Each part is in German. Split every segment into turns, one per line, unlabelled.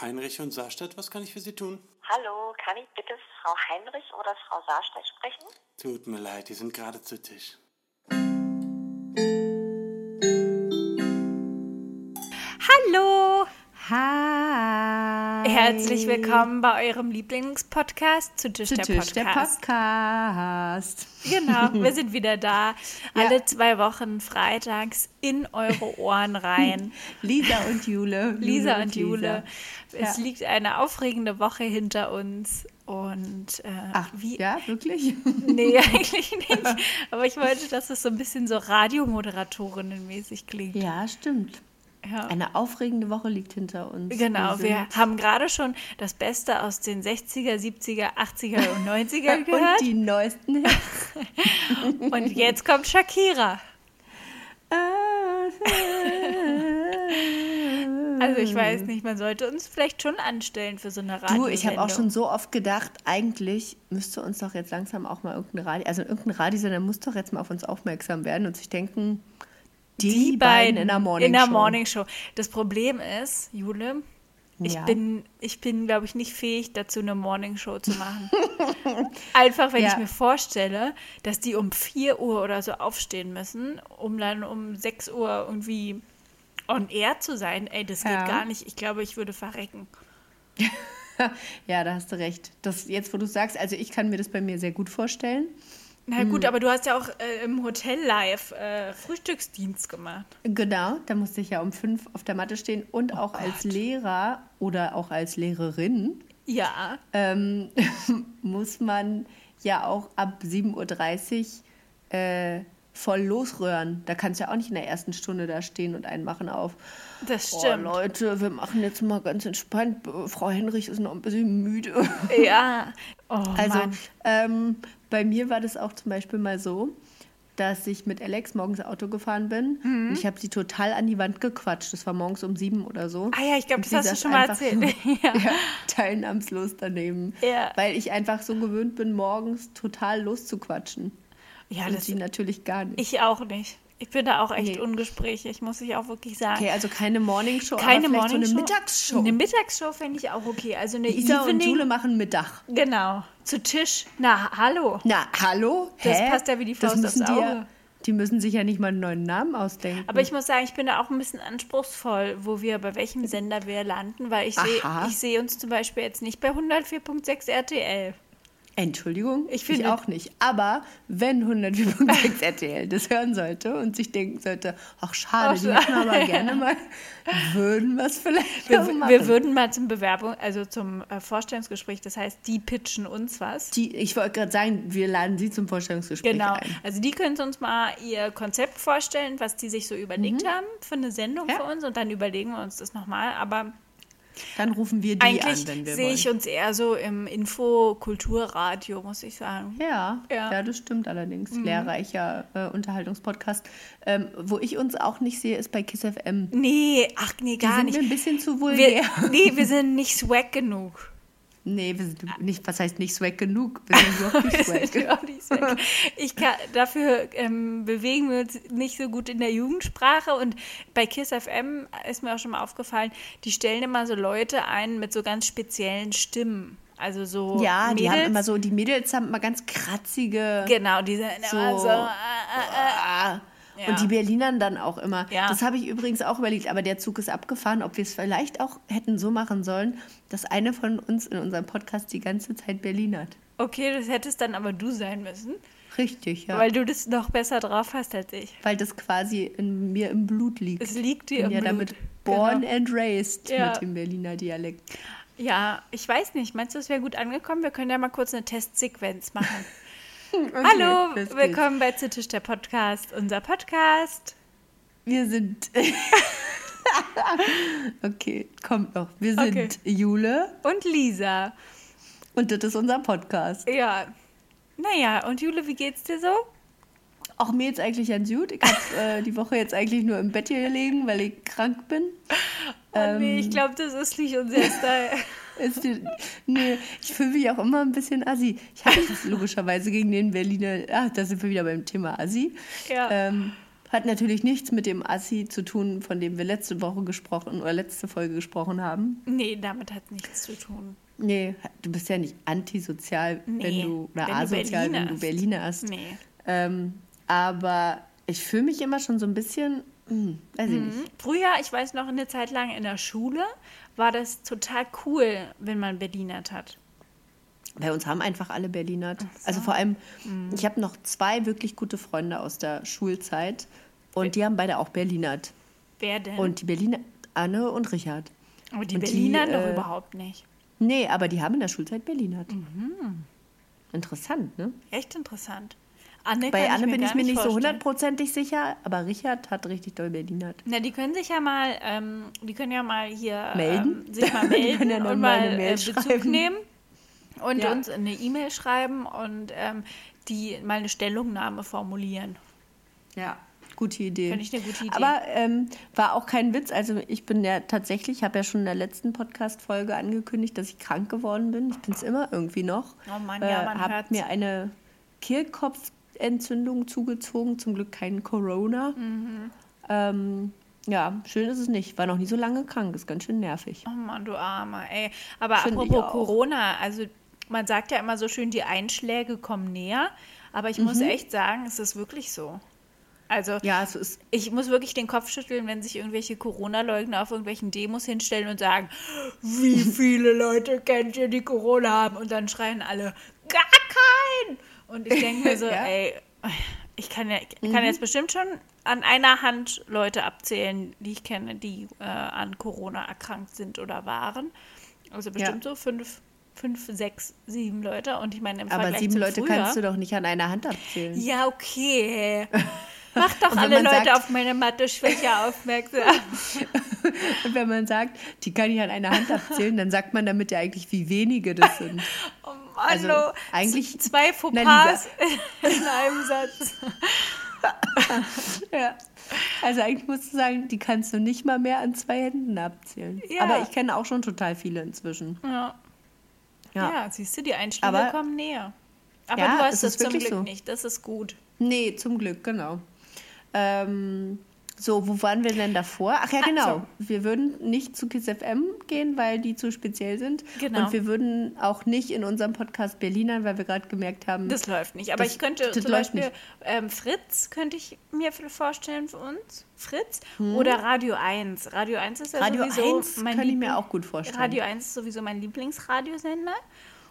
Heinrich und Saarstadt, was kann ich für Sie tun?
Hallo, kann ich bitte Frau Heinrich oder Frau Saarstedt sprechen?
Tut mir leid, die sind gerade zu Tisch.
Herzlich willkommen bei eurem Lieblingspodcast zu Tisch,
zu
der,
Tisch der
Podcast.
Podcast.
Genau, wir sind wieder da. Alle zwei Wochen freitags in eure Ohren rein.
Lisa und Jule.
Lisa und Jule.
Lisa.
Es
Ja.
liegt eine aufregende Woche hinter uns. Und äh,
Ach,
wie.
ja, wirklich?
Nee, eigentlich nicht. Aber ich wollte, dass es so ein bisschen so Radiomoderatorinnenmäßig klingt.
Ja, stimmt.
Ja.
Eine aufregende Woche liegt hinter uns.
Genau, wir
sind-
haben gerade schon das Beste aus den 60er, 70er, 80er und 90er gehört.
Und die neuesten Hits.
Und jetzt kommt Shakira. Also ich weiß nicht, man sollte uns vielleicht schon anstellen für so eine Radio.
Du, ich habe auch schon so oft gedacht, eigentlich müsste uns doch jetzt langsam auch mal irgendein Radio, also irgendein Radiosender muss doch jetzt mal auf uns aufmerksam werden und sich denken, die, beiden in der Morning
in der
Show.
Morning Show. Das Problem ist, Jule, ich
Ja.
bin, ich bin, glaube ich, nicht fähig dazu, eine Morning Show zu machen. Einfach, wenn
Ja.
ich mir vorstelle, dass die um 4 Uhr oder so aufstehen müssen, um dann um 6 Uhr irgendwie on air zu sein. Ey, das geht
Ja.
gar nicht. Ich glaube, ich würde verrecken.
Ja, da hast du recht. Das, jetzt, wo du sagst, also ich kann mir das bei mir sehr gut vorstellen.
Na
Hm.
gut, aber du hast ja auch äh, im Hotel live äh, Frühstücksdienst gemacht.
Genau, da musste ich ja um fünf auf der Matte stehen und auch als Lehrer oder auch als Lehrerin
Ja.
ähm, muss man ja auch ab 7.30 Uhr äh, voll losrühren. Da kannst du ja auch nicht in der ersten Stunde da stehen und einen machen auf.
Das
Oh,
stimmt.
Leute, wir machen jetzt mal ganz entspannt. Frau Henrich ist noch ein bisschen müde.
ja. Oh,
Also ähm, bei mir war das auch zum Beispiel mal so, dass ich mit Alex morgens Auto gefahren bin
Mhm.
und ich habe sie total an die Wand gequatscht. Das war morgens um sieben oder so.
Ah ja, ich glaube, das hast du schon mal erzählt.
So,
ja.
ja, teilnahmslos daneben.
Ja.
Weil ich einfach so gewöhnt bin, morgens total loszuquatschen.
ja,
und
das
sie natürlich gar nicht.
Ich auch nicht. Ich bin da auch echt
Nee.
ungesprächig, muss ich auch wirklich sagen.
okay, also keine Morningshow,
Keine
aber
Morning
so eine Mittagsshow.
Eine Mittagsshow fände ich auch okay. Also eine
Isa und
Evening.
Jule machen Mittag.
Genau. Zu Tisch. Na, hallo.
Na, hallo?
Das
Hä?
passt ja wie die Faust aufs
müssen die ja-
Auge.
Die müssen sich ja nicht mal einen neuen Namen ausdenken.
Aber ich muss sagen, ich bin da auch ein bisschen anspruchsvoll, wo wir, bei welchem Sender wir landen, weil ich sehe sehe uns zum Beispiel jetzt nicht bei 104.6 RTL.
Entschuldigung,
Ich finde-
auch nicht. Aber wenn 104.6 RTL das hören sollte und sich denken sollte, ach schade,
Ach,
die möchten aber gerne mal, würden wir es vielleicht
Wir,
machen.
wir würden mal zum Bewerbung, also zum äh, Vorstellungsgespräch, das heißt, die pitchen uns was.
die, ich wollte gerade sagen, wir laden sie zum Vorstellungsgespräch
Genau.
ein.
Also die können uns mal ihr Konzept vorstellen, was die sich so überlegt haben für eine Sendung
Mhm. Ja.
für uns und dann überlegen wir uns das nochmal. Aber
Dann rufen wir die an,
eigentlich
wenn wir
sehe ich uns eher so im Info-Kulturradio, muss ich sagen.
ja,
Ja. Mhm.
ja, das stimmt allerdings. Lehrreicher äh, Unterhaltungspodcast. Ähm, wo ich uns auch nicht sehe, ist bei KISS FM.
Nee, ach nee,
Die
gar
sind
nicht.
mir ein bisschen zu vulgär.
Wir, nee, wir sind nicht swag genug.
Nee, wir sind nicht, was heißt nicht swag genug? Wir sind überhaupt nicht swag.
auch nicht swag. Ich kann, dafür ähm, bewegen wir uns nicht so gut in der Jugendsprache und bei KISS FM ist mir auch schon mal aufgefallen, die stellen immer so Leute ein mit so ganz speziellen Stimmen. Also so
Ja, die haben
Mädels.
immer so, die Mädels haben immer ganz kratzige.
Genau, die sind
So.
immer so. Äh, äh,
Ah.
Ja.
Und die Berlinern dann auch immer.
Ja.
Das habe ich übrigens auch überlegt, aber der Zug ist abgefahren, ob wir es vielleicht auch hätten so machen sollen, dass eine von uns in unserem Podcast die ganze Zeit Berlinert.
Okay, das hättest dann aber du sein müssen,
Richtig, ja.
weil du das noch besser drauf hast als ich.
Weil das quasi in mir im Blut liegt.
Es liegt dir
Ich
im
bin ja
Blut.
damit born
Genau.
and raised
Ja.
mit dem Berliner Dialekt.
Ja, ich weiß nicht. Meinst du, es wäre gut angekommen? Wir können ja mal kurz eine Testsequenz machen. Hallo,
los geht's.
willkommen bei Zitisch der Podcast, unser Podcast.
Wir sind. okay, kommt noch. Wir sind
Okay.
Jule
Und Lisa.
und das ist unser Podcast.
Ja. Naja, und Jule, wie geht's dir so?
Auch mir jetzt eigentlich ganz gut. Ich habe äh, die Woche jetzt eigentlich nur im Bett hier gelegen, weil ich krank bin.
Oh nee,
Ähm.
ich glaube, das ist nicht unser Style.
Ist die, nee, ich fühle mich auch immer ein bisschen assi. Ich habe nichts logischerweise gegen den Berliner. Ach, da sind wir wieder beim Thema assi.
Ja.
Ähm, Hat natürlich nichts mit dem Assi zu tun, von dem wir letzte Woche gesprochen oder letzte Folge gesprochen haben.
Nee, damit hat nichts zu tun.
Nee, du bist ja nicht antisozial, wenn
Nee,
du oder
wenn du
asozial,
Berliner
wenn du. Berliner hast.
Nee.
Ähm, aber ich fühle mich immer schon so ein bisschen, hm, ich nicht.
Früher, ich weiß noch, eine Zeit lang in der Schule war das total cool, wenn man Berlinert hat.
Bei uns haben einfach alle Berliner. Also vor allem,
Mhm.
ich habe noch zwei wirklich gute Freunde aus der Schulzeit und die haben beide auch Berlinert.
Wer denn?
Und die Berliner, Anne und Richard.
Aber die
und die,
Berliner doch
äh,
überhaupt nicht.
Nee, aber die haben in der Schulzeit Berlinert.
Mhm.
Interessant, ne?
Echt interessant. Anne
Bei Anne
ich
bin ich mir nicht so hundertprozentig sicher, aber Richard hat richtig doll Berlinert.
Na, die können sich ja mal, ähm, die können ja mal hier
Melden?
Ähm, sich mal melden
ja
und
mal Mail
äh, Bezug
schreiben.
nehmen und
Ja.
uns eine E-Mail schreiben und ähm, die mal eine Stellungnahme formulieren.
Ja, gute Idee.
Finde ich eine gute Idee.
Aber ähm, war auch kein Witz. Also ich bin ja tatsächlich, habe ja schon in der letzten Podcast-Folge angekündigt, dass ich krank geworden bin. Ich bin es immer irgendwie noch.
Oh Mann, ja, man
habe
hört's.
mir eine Kehlkopfentzündung zugezogen, zum Glück kein Corona.
Mhm.
Ähm, ja, schön ist es nicht. War noch nie so lange krank, ist ganz schön nervig.
Oh Mann, du Armer, ey. Aber
Finde ich
apropos. Corona, also man sagt ja immer so schön, die Einschläge kommen näher. Aber ich muss
Mhm.
echt sagen, es ist wirklich so. Also
Ja, es ist
ich muss wirklich den Kopf schütteln, wenn sich irgendwelche Corona-Leugner auf irgendwelchen Demos hinstellen und sagen, wie viele Leute kennt ihr, die Corona haben? Und dann schreien alle, gar keinen! Und ich denke mir so,
Ja.
ey, ich kann, ja, ich kann jetzt bestimmt schon an einer Hand Leute abzählen, die ich kenne, die äh, an Corona erkrankt sind oder waren. Also bestimmt so fünf, fünf, sechs, sieben Leute. Und ich meine, im
aber
Vergleich
sieben
zu
Leute
früher,
kannst du doch nicht an einer Hand abzählen.
ja, okay. Mach doch alle Leute
sagt-
auf meine Mathe-Schwäche aufmerksam.
Und wenn man sagt, die kann ich an einer Hand abzählen, dann sagt man damit ja eigentlich, wie wenige das sind. Also, eigentlich-
zwei Fauxpas in einem Satz.
Ja. Also eigentlich musst du sagen, die kannst du nicht mal mehr an zwei Händen abzählen.
Ja.
Aber ich kenne auch schon total viele inzwischen.
Ja.
Ja.
ja, siehst du, die Einschläge
Aber-
kommen näher. Aber
Ja,
du hast
es ist
zum Glück
so.
nicht. Das ist gut.
Nee, zum Glück, genau. Ähm, so, wo waren wir denn davor? Ach ja, genau.
so.
Wir würden nicht zu Kiss FM gehen, weil die zu speziell sind.
Genau.
Und wir würden auch nicht in unserem Podcast Berlinern, weil wir gerade gemerkt haben,
Das läuft nicht. Aber
Das-
ich könnte
das
zum
läuft
Beispiel ähm, Fritz könnte ich mir vorstellen für uns. Fritz oder Radio 1. Radio 1 ist ja
Hm. Radio
sowieso
1
mein
kann ich mir auch gut vorstellen.
Radio 1 ist sowieso mein Lieblingsradiosender.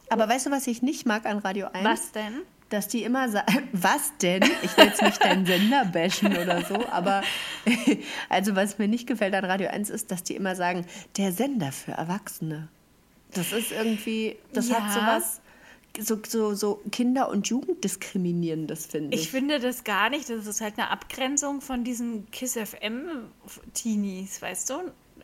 Aber weißt du, was ich nicht mag an Radio 1?
Was denn?
Dass die immer sagen, was denn? Ich will jetzt nicht deinen Sender bashen oder so, aber also was mir nicht gefällt an Radio 1 ist, dass die immer sagen, der Sender für Erwachsene. Das ist irgendwie, das hat
Ja.
sowas, so, so, so Kinder- und Jugenddiskriminierendes, finde ich.
Ich finde das gar nicht. Das ist halt eine Abgrenzung von diesen Kiss FM-Teenies, weißt du?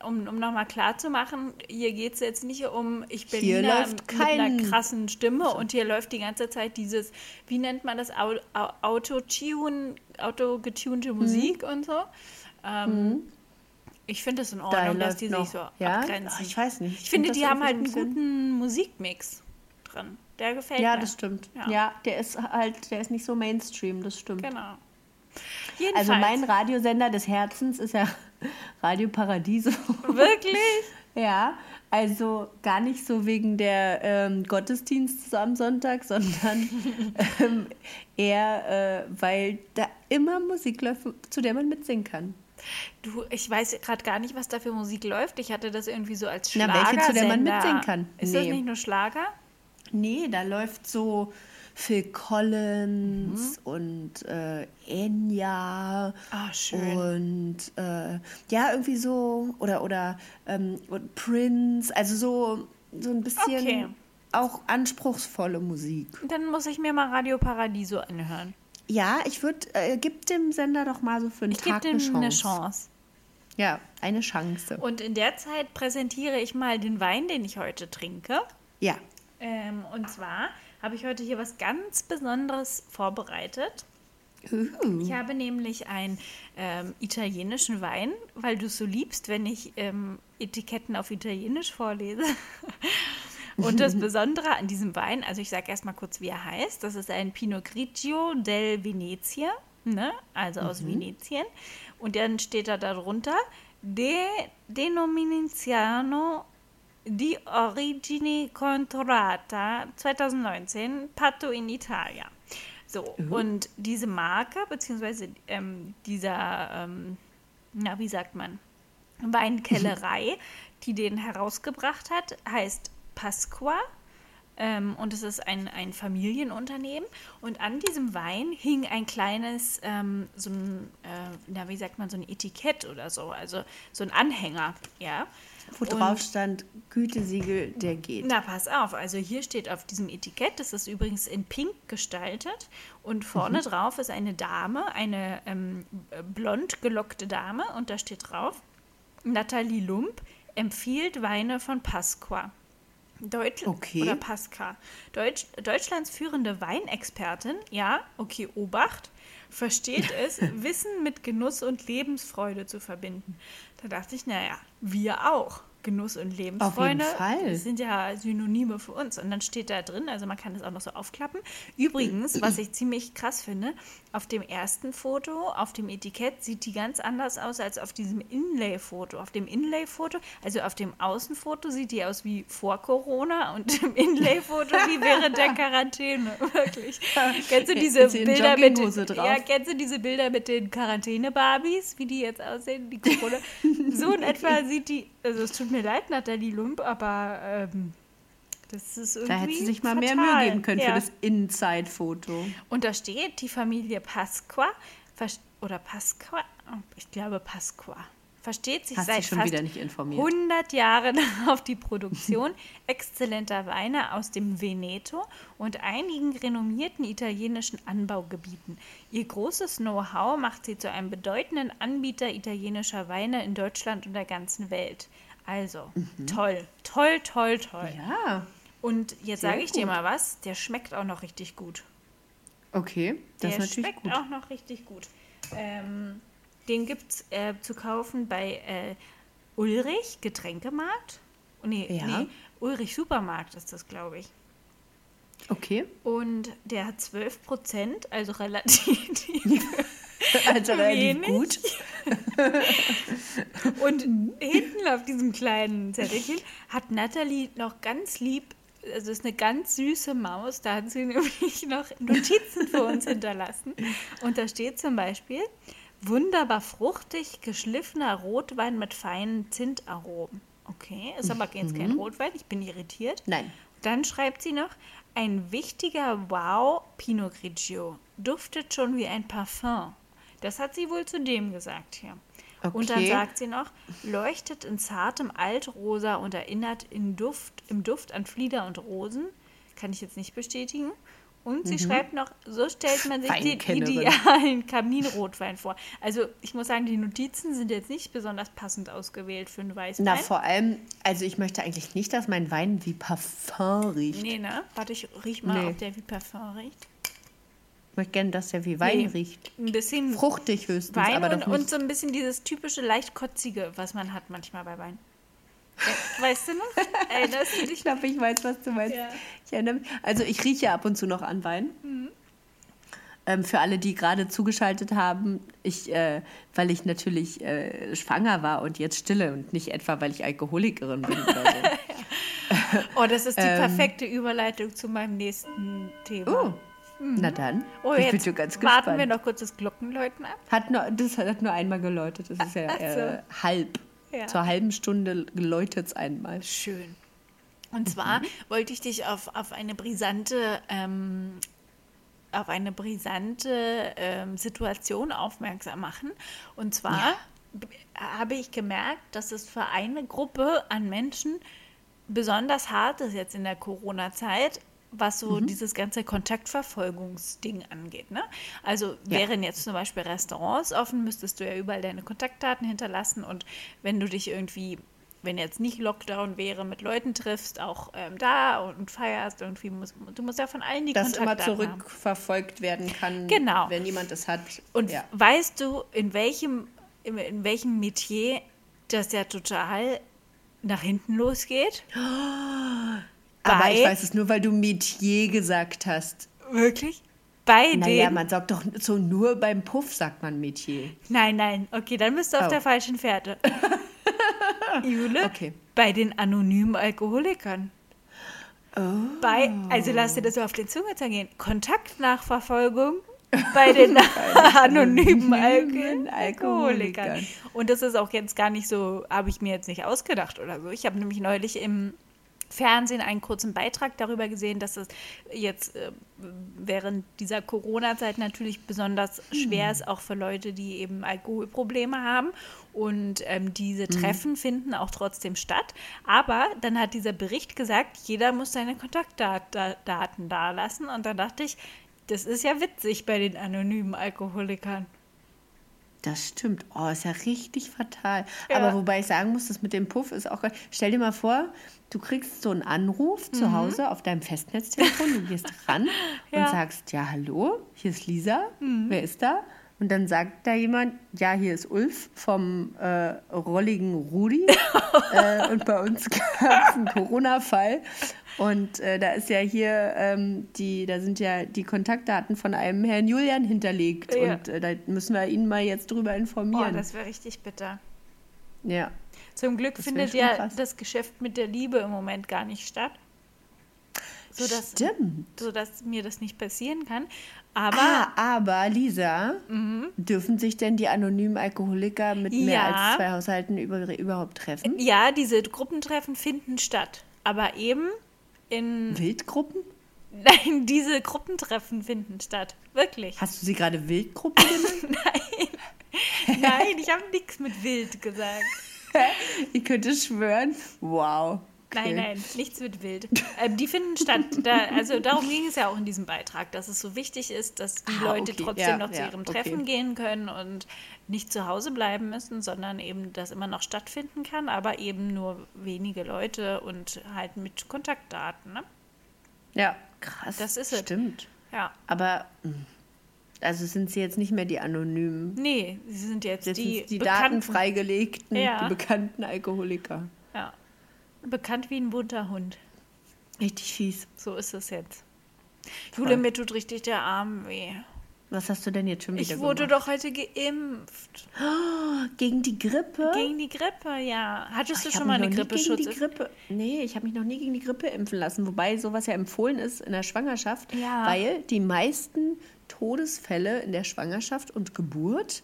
Um, um nochmal klar zu machen, hier geht es jetzt nicht um, ich bin
Hier
Berliner
läuft
mit
kein-
einer krassen Stimme und hier läuft die ganze Zeit dieses, wie nennt man das, Au- Au- Auto-Tune, autogetunte
Mhm.
Musik und so. Ähm, Ich finde es in
Da
Ordnung, dass die
noch-
sich so
ja?
abgrenzen.
Ich weiß nicht.
Ich finde,
das
die haben halt einen guten Musikmix drin. Der gefällt
Ja,
mir.
das stimmt.
Ja.
Ja. der ist halt, der ist nicht so Mainstream, das stimmt.
Genau. Jedenfalls.
Also mein Radiosender des Herzens ist ja Radio Paradiso.
Wirklich?
Ja, also gar nicht so wegen der ähm, Gottesdienste am Sonntag, sondern ähm, eher, äh, weil da immer Musik läuft, zu der man mitsingen kann.
Du, ich weiß gerade gar nicht, was da für Musik läuft. Ich hatte das irgendwie so als
Na,
Schlager.
welche, zu der man mitsingen kann.
Ist das
Nee.
nicht nur Schlager?
Nee, da läuft so Phil Collins und äh, Enya
Ah, schön.
und äh, ja, irgendwie so, oder, oder ähm, und Prince, also so, so ein bisschen
Okay.
auch anspruchsvolle Musik.
Dann muss ich mir mal Radio Paradiso anhören.
Ja, ich würde, äh, gib dem Sender doch mal so für einen
Ich gebe
Tag
dem
eine Chance.
eine Chance.
Ja, eine Chance.
Und in der Zeit präsentiere ich mal den Wein, den ich heute trinke.
ja,
Ähm, und zwar habe ich heute hier was ganz Besonderes vorbereitet. Ich habe nämlich einen ähm, italienischen Wein, weil du es so liebst, wenn ich ähm, Etiketten auf Italienisch vorlese. Und das Besondere an diesem Wein, also ich sage erstmal kurz, wie er heißt. Das ist ein Pinot Grigio del Venezia. ne? also aus Venetien. Und dann steht da darunter, De Denominazione di origine controllata 2019, Patto in Italia. So, und diese Marke, beziehungsweise ähm, dieser, ähm, na, wie sagt man, Weinkellerei, die den herausgebracht hat, heißt Pasqua. Ähm, und es ist ein, ein Familienunternehmen. Und an diesem Wein hing ein kleines, ähm, so ein, äh, na, wie sagt man, so ein Etikett oder so, also so ein Anhänger, ja.
Wo drauf stand, Gütesiegel, der geht.
Na, pass auf. Also hier steht auf diesem Etikett, das ist übrigens in Pink gestaltet. Und vorne drauf ist eine Dame, eine ähm, blond gelockte Dame. Und da steht drauf, Nathalie Lump empfiehlt Weine von Pasqua. Deutsch
Okay.
oder Pasca. Deutsch, Deutschlands führende Weinexpertin, ja, okay, Obacht, versteht es, Wissen mit Genuss und Lebensfreude zu verbinden. Da dachte ich, naja, wir auch. Genuss und Lebensfreude
Fall.
sind ja Synonyme für uns. Und dann steht da drin, also man kann das auch noch so aufklappen. Übrigens, was ich ziemlich krass finde, auf dem ersten Foto, auf dem Etikett, sieht die ganz anders aus als auf diesem Inlay-Foto. Auf dem Inlay-Foto, also auf dem Außenfoto sieht die aus wie vor Corona und im Inlay-Foto wie während der Quarantäne. Wirklich. Kennst du diese Bilder mit
Jogginghose drauf?
Ja, kennst du diese Bilder mit den Quarantäne-Barbies, wie die jetzt aussehen, die Corona? so in etwa sieht die, also es tut mir leid, Nathalie Lump, aber ähm, das ist irgendwie
Da hätte sie sich mal mehr
fatal.
Mühe geben können
ja.
für das Inside-Foto.
Und da steht die Familie Pasqua, oder Pasqua, Oh, ich glaube Pasqua, versteht sich
Hast
seit
schon
fast
wieder nicht informiert.
100 Jahren auf die Produktion exzellenter Weine aus dem Veneto und einigen renommierten italienischen Anbaugebieten. Ihr großes Know-how macht sie zu einem bedeutenden Anbieter italienischer Weine in Deutschland und der ganzen Welt. Also, toll, toll, toll, toll.
Mhm. Ja,
Und jetzt sage ich dir
gut.
mal was, der schmeckt auch noch richtig gut.
okay. Das
Der
ist natürlich
schmeckt
gut.
auch noch richtig gut. Ähm, den gibt es äh, zu kaufen bei äh, Ulrich Getränkemarkt. Oh, nee,
Ja.
nee, Ulrich Supermarkt ist das, glaube ich.
Okay.
Und der hat 12 Prozent, also relativ.
Also relativ
Wenig.
gut.
Und hinten auf diesem kleinen Zettelchen hat Natalie noch ganz lieb, also ist eine ganz süße Maus, da hat sie nämlich noch Notizen für uns hinterlassen. Und da steht zum Beispiel, wunderbar fruchtig, geschliffener Rotwein mit feinen Zintaromen. Okay, ist aber jetzt kein Rotwein, ich bin irritiert.
Nein.
Dann schreibt sie noch, ein wichtiger Wow Pinot Grigio. Duftet schon wie ein Parfum. Das hat sie wohl zu dem gesagt hier. Und dann
Okay.
sagt sie noch, leuchtet in zartem Altrosa und erinnert in Duft, im Duft an Flieder und Rosen. Kann ich jetzt nicht bestätigen. Und sie schreibt noch, so stellt man sich den idealen Kaminrotwein vor. Also ich muss sagen, die Notizen sind jetzt nicht besonders passend ausgewählt für einen Weißwein.
Na, vor allem, also ich möchte eigentlich nicht, dass mein Wein wie Parfum riecht.
nee, ne? Warte, ich riech mal,
Nee.
ob der wie Parfum riecht.
Ich möchte gerne, dass der wie Wein
Nee,
riecht.
Ein bisschen
Fruchtig höchstens,
Wein
aber
und, und so ein bisschen dieses typische leicht kotzige, was man hat manchmal bei Wein. We- Weißt du noch? Erinnerst du
ich
dich?
glaube, ich weiß, was du meinst.
Ja.
Ich erinnere mich. Also ich rieche ab und zu noch an Wein. Ähm, für alle, die gerade zugeschaltet haben, ich, äh, weil ich natürlich äh, schwanger war und jetzt stille und nicht etwa, weil ich Alkoholikerin bin oder so.
Oh, das ist die
Ähm.
perfekte Überleitung zu meinem nächsten Thema.
Oh, na dann.
Oh,
ich bin
jetzt
schon ganz
warten
gespannt.
wir noch kurz das Glockenläuten ab.
Hat nur, das hat nur einmal geläutet. Das ist ja
so.
äh, halb.
Ja.
Zur halben Stunde läutet es einmal.
Schön. Und zwar
Mhm.
wollte ich dich auf, auf eine brisante, ähm, auf eine brisante ähm, Situation aufmerksam machen. Und zwar
Ja.
habe ich gemerkt, dass es für eine Gruppe an Menschen besonders hart ist jetzt in der Corona-Zeit, was so
Mhm.
dieses ganze Kontaktverfolgungsding angeht. Ne? Also wären jetzt zum Beispiel Restaurants offen, müsstest du ja überall deine Kontaktdaten hinterlassen und wenn du dich irgendwie, wenn jetzt nicht Lockdown wäre, mit Leuten triffst, auch ähm, da und feierst, irgendwie muss, du musst ja von allen die
Dass immer
Kontaktdaten haben.
zurückverfolgt werden kann,
Genau.
wenn jemand es hat.
Und
ja.
weißt du, in welchem, in, in welchem Metier das ja total nach hinten losgeht?
Aber ich weiß es nur, weil du Metier gesagt hast.
Wirklich? bei
Naja,
den.
man sagt doch so nur beim Puff, sagt man Metier.
Nein, nein, okay, dann bist du auf
Oh.
der falschen Fährte. Jule,
Okay.
bei den anonymen Alkoholikern.
Oh.
Bei, also lass dir das so auf die Zunge zergehen. Kontaktnachverfolgung bei den anonymen
anonymen
Alkoholikern.
Alkoholikern.
Und das ist auch jetzt gar nicht so, habe ich mir jetzt nicht ausgedacht oder so. Ich habe nämlich neulich im Fernsehen einen kurzen Beitrag darüber gesehen, dass es jetzt äh, während dieser Corona-Zeit natürlich besonders schwer ist, auch für Leute, die eben Alkoholprobleme haben. Und ähm, diese Treffen finden auch trotzdem statt. Aber dann hat dieser Bericht gesagt, jeder muss seine Kontaktdaten dalassen. Und dann dachte ich, das ist ja witzig bei den anonymen Alkoholikern.
Das stimmt. Oh, ist ja richtig fatal.
Ja.
Aber wobei ich sagen muss, das mit dem Puff ist auch. Stell dir mal vor, du kriegst so einen Anruf zu Hause auf deinem Festnetztelefon, du gehst ran
Mhm. Ja. Mhm.
und sagst, ja, hallo, hier ist Lisa, wer ist da? Und dann sagt da jemand, ja, hier ist Ulf vom äh, rolligen Rudi. äh, und bei uns gab es einen Corona-Fall. Und äh, da ist ja hier, ähm, die, da sind ja die Kontaktdaten von einem Herrn Julian hinterlegt.
Ja.
Und äh, da müssen wir ihn mal jetzt drüber
Oh,
informieren.
das wäre richtig bitter.
ja.
Zum Glück
Das
findet ja
krass.
das Geschäft mit der Liebe im Moment gar nicht statt. Sodass,
Stimmt.
sodass mir das nicht passieren kann. Aber
Ah, aber Lisa, dürfen sich denn die anonymen Alkoholiker mit mehr
Ja.
als zwei Haushalten über, überhaupt treffen?
ja, diese Gruppentreffen finden statt. Aber eben in.
Wildgruppen?
Nein, diese Gruppentreffen finden statt. Wirklich.
Hast du sie gerade Wildgruppen genannt?
Nein, ich habe nichts mit wild gesagt.
ich könnte schwören. Wow.
Nein, nein, nichts mit wild. Ähm, die finden statt. Da, also darum ging es ja auch in diesem Beitrag, dass es so wichtig ist, dass die
Ah,
Leute
okay.
trotzdem
Ja,
noch zu
ja,
ihrem
okay.
Treffen gehen können und nicht zu Hause bleiben müssen, sondern eben das immer noch stattfinden kann, aber eben nur wenige Leute und halt mit Kontaktdaten. Ne?
Ja, krass.
Das ist es.
Stimmt.
Ja.
Aber, mh, also sind sie jetzt nicht mehr die anonymen.
Nee, sie sind jetzt
Jetzt
die,
die, die datenfreigelegten,
Ja.
die bekannten Alkoholiker.
Bekannt wie ein bunter Hund.
Richtig fies.
So ist es jetzt. Jule, mir tut richtig der Arm weh.
Was hast du denn jetzt schon wieder
Ich wurde
gemacht?
doch heute geimpft.
Gegen die Grippe?
Gegen die Grippe, ja. Hattest du schon mal eine
nie gegen
Grippeschutz?
die Grippe. Nee, ich habe mich noch nie gegen die Grippe impfen lassen. Wobei sowas ja empfohlen ist in der Schwangerschaft,
Ja.
weil die meisten Todesfälle in der Schwangerschaft und Geburt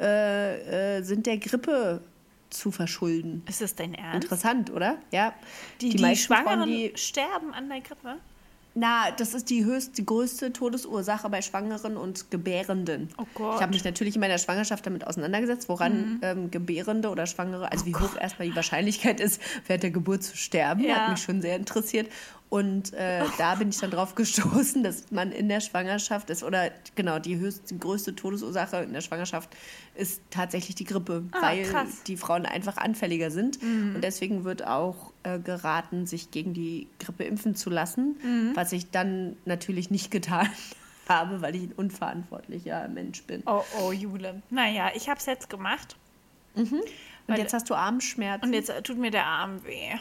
äh, äh, sind der Grippe zu verschulden.
Ist das dein Ernst?
Interessant, oder? Ja.
Die, die,
meisten
Schwangeren
die
sterben an der Grippe?
na, das ist die höchste, die größte Todesursache bei Schwangeren und Gebärenden.
Oh Gott. Mhm.
Ich habe mich natürlich in meiner Schwangerschaft damit auseinandergesetzt, woran ähm, Gebärende oder Schwangere, also wie hoch erstmal die Wahrscheinlichkeit ist, während der Geburt zu sterben,
Oh Ja.
hat mich schon sehr interessiert. Und äh, da bin ich dann drauf gestoßen, dass man in der Schwangerschaft ist, oder genau, die höchste, die größte Todesursache in der Schwangerschaft ist tatsächlich die Grippe,
Ah,
weil
krass. Mhm.
die Frauen einfach anfälliger sind. Und deswegen wird auch äh, geraten, sich gegen die Grippe impfen zu lassen,
Mhm.
was ich dann natürlich nicht getan habe, weil ich ein unverantwortlicher Mensch bin.
Oh, oh, Jule. Naja, ich habe es jetzt gemacht.
Und
weil-
jetzt hast du Armschmerzen.
Und jetzt äh, tut mir der Arm weh.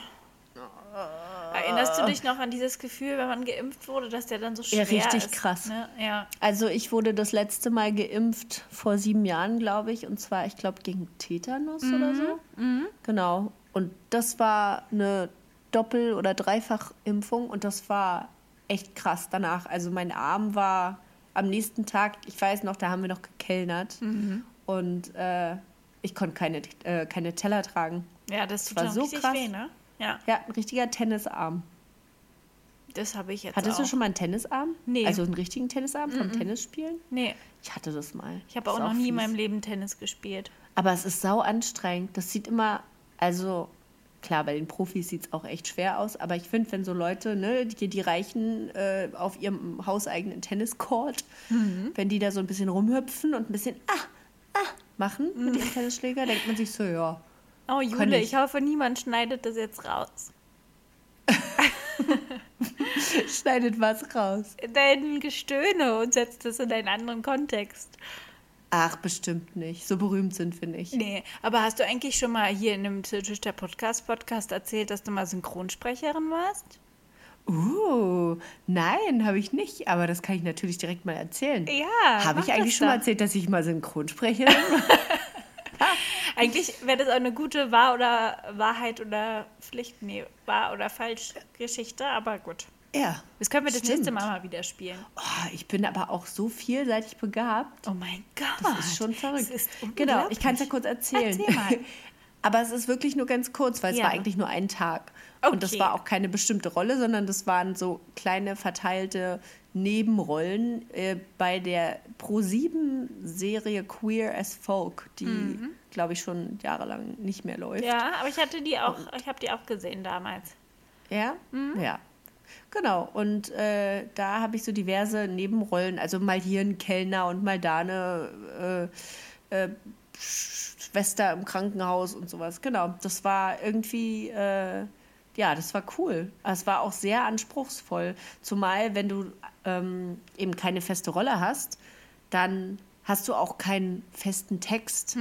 Erinnerst du dich noch an dieses Gefühl, wenn man geimpft wurde, dass der dann so schwer
Ja, richtig
ist?
krass.
Ne? Ja.
also ich wurde das letzte Mal geimpft vor sieben Jahren, glaube ich. Und zwar, ich glaube, gegen Tetanus oder so. Genau. Und das war eine Doppel- oder Dreifachimpfung. Und das war echt krass danach. Also mein Arm war am nächsten Tag, ich weiß noch, da haben wir noch gekellnert. Und äh, ich konnte keine, äh, keine Teller tragen.
ja, das tut
war
dann
so krass.
weh, ne? Ja,
Ja, ein richtiger Tennisarm.
das habe ich jetzt
Hattest
auch.
du schon mal einen Tennisarm?
Nee.
Also einen richtigen Tennisarm vom Tennisspielen?
Nee,
Ich hatte das mal.
ich habe auch
ist
noch nie in meinem Leben Tennis gespielt.
Aber es ist sau anstrengend. Das sieht immer, also klar, bei den Profis sieht es auch echt schwer aus, aber ich finde, wenn so Leute, ne, die, die Reichen äh, auf ihrem hauseigenen Tenniscourt,
Mhm.
wenn die da so ein bisschen rumhüpfen und ein bisschen ah, ah machen mit ihrem Tennisschläger, denkt man sich so, ja,
Oh, Jule,
ich.
ich hoffe, niemand schneidet das jetzt raus.
schneidet was raus.
Dein Gestöhne und setzt es in einen anderen Kontext.
Ach, bestimmt nicht. So berühmt sind wir nicht.
Nee, aber hast du eigentlich schon mal hier in einem Tisch der Podcast Podcast erzählt, dass du mal Synchronsprecherin warst?
Uh, nein, habe ich nicht. Aber das kann ich natürlich direkt mal erzählen.
Ja,
Habe ich eigentlich schon mal erzählt, dass ich mal Synchronsprecherin bin?
Eigentlich wäre das auch eine gute Wahr oder Wahrheit oder Pflicht, nee, Wahr oder Falsch Geschichte, aber gut.
ja.
Das können wir das
Stimmt.
nächste Mal mal wieder spielen.
Oh, ich bin aber auch so vielseitig begabt.
Oh mein Gott.
Das ist schon verrückt.
Ist
genau, ich kann es ja kurz erzählen.
Erzähl mal.
Aber es ist wirklich nur ganz kurz, weil es
Ja.
war eigentlich nur ein Tag. Und das
Okay.
war auch keine bestimmte Rolle, sondern das waren so kleine verteilte Nebenrollen äh, bei der Pro7-Serie Queer as Folk, die, glaube ich, schon jahrelang nicht mehr läuft.
Mhm. Ja, aber ich hatte die auch, ich habe die auch gesehen damals.
Ja? Ja. Genau, und äh, da habe ich so diverse Nebenrollen, also mal hier ein Kellner und mal da eine äh, äh, Schwester im Krankenhaus und sowas. Genau, das war irgendwie, äh, ja, das war cool. Es war auch sehr anspruchsvoll, zumal wenn du ähm, eben keine feste Rolle hast, dann hast du auch keinen festen Text.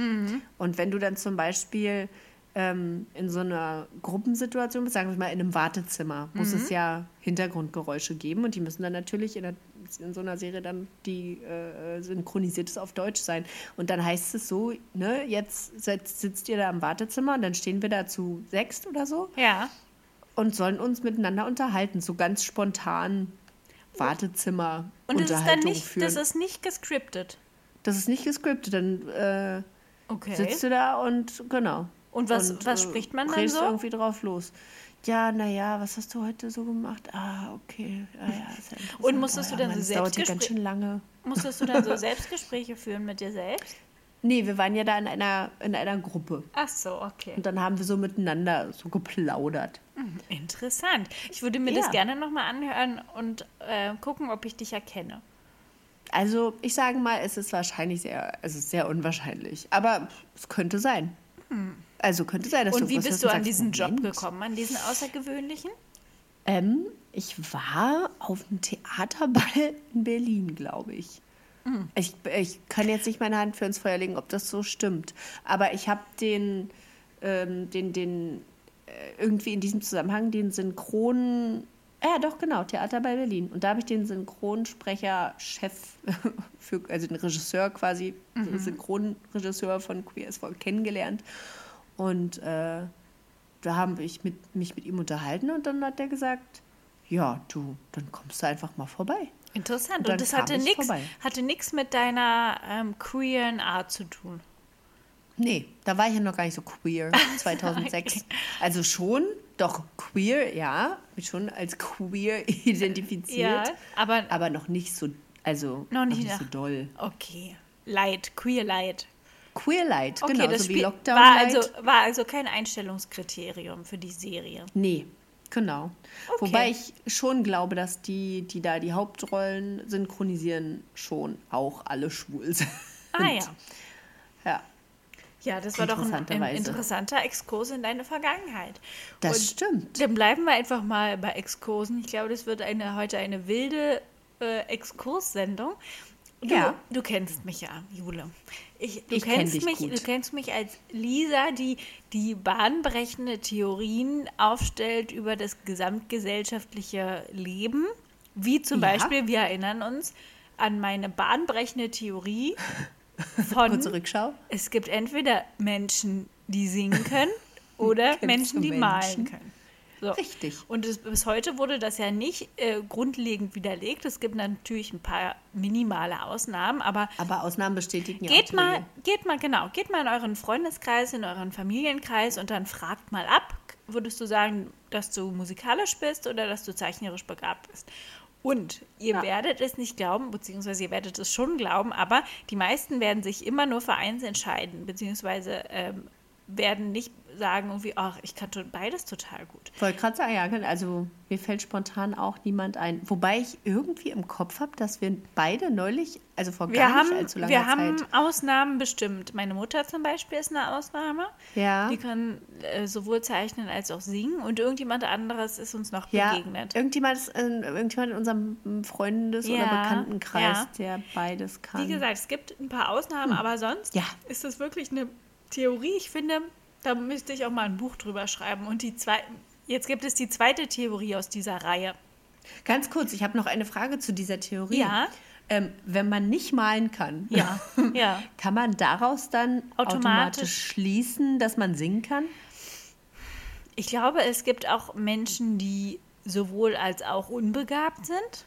Und wenn du dann zum Beispiel ähm, in so einer Gruppensituation bist, sagen wir mal in einem Wartezimmer, muss es ja Hintergrundgeräusche geben und die müssen dann natürlich in, der, in so einer Serie dann die äh, synchronisiertes auf Deutsch sein. Und dann heißt es so, ne, jetzt sitzt, sitzt ihr da im Wartezimmer und dann stehen wir da zu sechst oder so
Ja.
und sollen uns miteinander unterhalten, so ganz spontan Wartezimmer
Und das ist dann nicht,
führen.
das ist nicht gescriptet.
das ist nicht gescriptet, dann äh,
Okay.
sitzt du da und genau.
Und was- was spricht man dann so?
irgendwie drauf los. Ja, naja, was hast du heute so gemacht? Ah, okay. Ah, ja, ist ja.
Und musstest
oh,
du
ja,
dann
Mann,
so
ja ganz schön lange.
Musstest du dann so Selbstgespräche führen mit dir selbst?
Nee, wir waren ja da in einer, in einer Gruppe.
Ach so, okay.
Und dann haben wir so miteinander so geplaudert.
Interessant. Ich würde mir
Ja.
das gerne nochmal anhören und äh, gucken, ob ich dich erkenne.
Also, ich sage mal, es ist wahrscheinlich sehr, es ist sehr unwahrscheinlich. Aber es könnte sein. Also könnte sein, dass du
Hm. Und wie bist du
und
an
sagst,
diesen Job
Moment.
gekommen, an diesen außergewöhnlichen?
Ähm, ich war auf dem Theaterball in Berlin, glaube ich.
Hm.
ich. Ich kann jetzt nicht meine Hand für ins Feuer legen, ob das so stimmt. Aber ich habe den, ähm, den, den, äh, irgendwie in diesem Zusammenhang den Synchron. Ja, doch, genau, Theaterball Berlin. Und da habe ich den Synchronsprecher-Chef, für, also den Regisseur quasi,
Mhm.
Synchronregisseur von Queer as Folk kennengelernt. Und äh, da habe ich mit, mich mit ihm unterhalten und dann hat er gesagt, ja, du, dann kommst du einfach mal vorbei.
Interessant.
Und
Und das hatte
ich
nichts hatte nix mit deiner ähm, queeren Art zu tun.
Nee, da war ich ja noch gar nicht so queer, 2006. Also schon, doch queer, ja, mich schon als queer identifiziert,
Ja, aber
aber noch nicht so, also
Noch nicht
so
nach-
doll.
okay. Light, queer Light.
Queer Light,
Okay,
genau,
das
so wie Lockdown
war
Light.
also, war also kein Einstellungskriterium für die Serie.
Nee, genau.
Okay.
Wobei ich schon glaube, dass die, die da die Hauptrollen synchronisieren, schon auch alle schwul sind.
Ah ja.
Ja,
Ja, das war doch ein, ein interessanter Exkurs in deine Vergangenheit.
das
Und
stimmt.
Dann bleiben wir einfach mal bei Exkursen. Ich glaube, das wird eine, heute eine wilde äh, Exkurssendung. Du,
Ja.
du kennst mich ja, Jule. Ich, du,
Ich kenn
kennst
dich
mich,
gut.
du kennst mich als Lisa, die die bahnbrechende Theorien aufstellt über das gesamtgesellschaftliche Leben. Wie zum
Ja.
Beispiel, wir erinnern uns an meine bahnbrechende Theorie von
Kurze Rückschau.
es gibt entweder Menschen, die singen können oder Menschen, die
Menschen?
malen können. So.
Richtig.
Und es, bis heute wurde das ja nicht äh, grundlegend widerlegt. Es gibt natürlich ein paar minimale Ausnahmen, aber
Aber Ausnahmen bestätigen ja auch
geht mal, geht mal, genau, geht mal in euren Freundeskreis, in euren Familienkreis und dann fragt mal ab, würdest du sagen, dass du musikalisch bist oder dass du zeichnerisch begabt bist? Und ihr
Ja.
werdet es nicht glauben, beziehungsweise ihr werdet es schon glauben, aber die meisten werden sich immer nur für eins entscheiden, beziehungsweise ähm, werden nicht sagen irgendwie, ach, ich kann beides total gut.
Ich wollte gerade sagen, ja, also mir fällt spontan auch niemand ein. Wobei ich irgendwie im Kopf habe, dass wir beide neulich, also vor
Wir
gar
haben,
nicht allzu langer
wir haben
Zeit.
Ausnahmen bestimmt. Meine Mutter zum Beispiel ist eine Ausnahme.
Ja.
Die kann äh, sowohl zeichnen als auch singen. Und irgendjemand anderes ist uns noch
Ja,
begegnet.
irgendjemand, ist, äh, irgendjemand in unserem Freundes- oder
Ja,
Bekanntenkreis,
ja.
der beides kann.
Wie gesagt, es gibt ein paar Ausnahmen, aber sonst ist das wirklich eine Theorie. Ich finde, da müsste ich auch mal ein Buch drüber schreiben. Und die zwei, jetzt gibt es die zweite Theorie aus dieser Reihe.
Ganz kurz, ich habe noch eine Frage zu dieser Theorie.
Ja.
Ähm, wenn man nicht malen kann,
Ja, ja.
kann man daraus dann automatisch.
Automatisch.
schließen, dass man singen kann?
Ich glaube, es gibt auch Menschen, die sowohl als auch unbegabt sind.